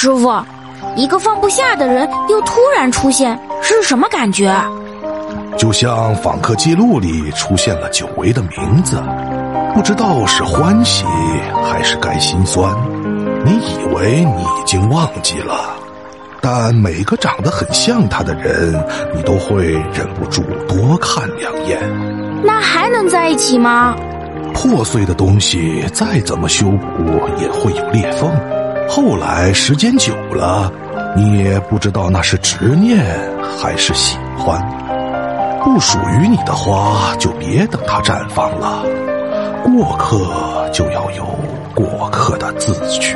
师傅，一个放不下的人又突然出现，是什么感觉？就像访客记录里出现了久违的名字，不知道是欢喜还是该心酸。你以为你已经忘记了，但每个长得很像他的人，你都会忍不住多看两眼。那还能在一起吗？破碎的东西再怎么修补也会有裂缝。后来时间久了，你也不知道那是执念还是喜欢。不属于你的花，就别等它绽放了。过客就要有过客的自觉。